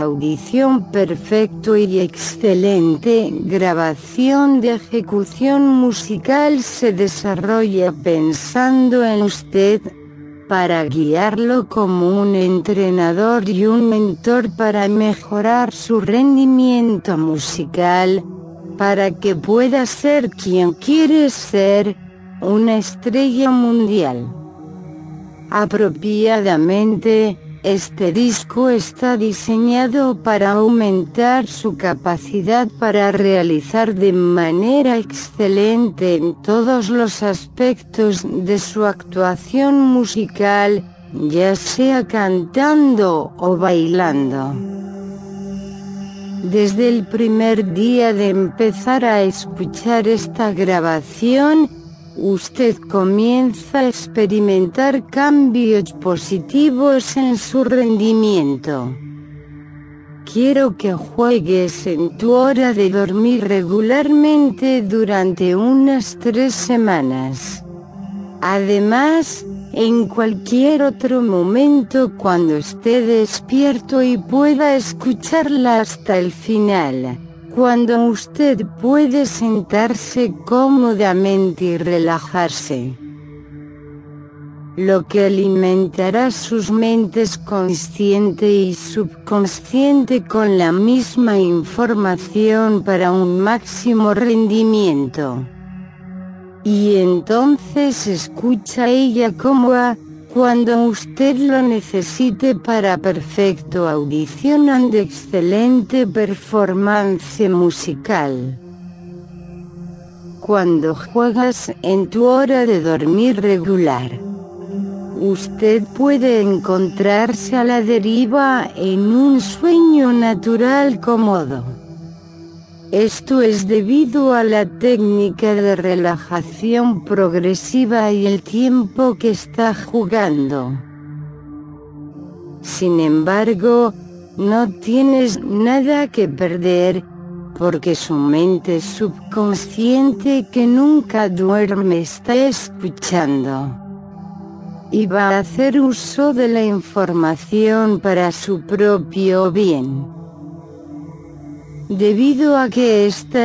audición perfecto y excelente. Grabación de ejecución musical se desarrolla pensando en usted, para guiarlo como un entrenador y un mentor para mejorar su rendimiento musical, para que pueda ser quien quiere ser, una estrella mundial. Apropiadamente, este disco está diseñado para aumentar su capacidad para realizar de manera excelente en todos los aspectos de su actuación musical, ya sea cantando o bailando. Desde el primer día de empezar a escuchar esta grabación, usted comienza a experimentar cambios positivos en su rendimiento. Quiero que juegues en tu hora de dormir regularmente durante unas tres semanas. Además, en cualquier otro momento cuando esté despierto y pueda escucharla hasta el final cuando usted puede sentarse cómodamente y relajarse. Lo que alimentará sus mentes consciente y subconsciente con la misma información para un máximo rendimiento. Y entonces escucha ella como a cuando usted lo necesite para perfecto audición and excelente performance musical. Cuando juegas en tu hora de dormir regular, usted puede encontrarse a la deriva en un sueño natural cómodo. Esto es debido a la técnica de relajación progresiva y el tiempo que está jugando. Sin embargo, no tienes nada que perder, porque su mente subconsciente que nunca duerme está escuchando. Y va a hacer uso de la información para su propio bien debido a que esta